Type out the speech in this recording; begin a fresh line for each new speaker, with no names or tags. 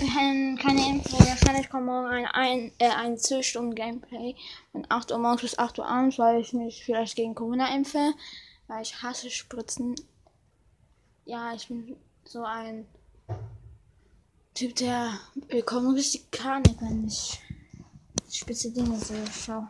ähm, keine Info. Wahrscheinlich kommt morgen ein, ein, äh, ein 2 Stunden Gameplay von 8 Uhr morgens bis 8 Uhr abends, weil ich mich vielleicht gegen Corona impfe. Weil ich hasse Spritzen. Ja, ich bin so ein Typ, der bekommt richtig Panik, wenn ich spitze Dinge sehe. Schau.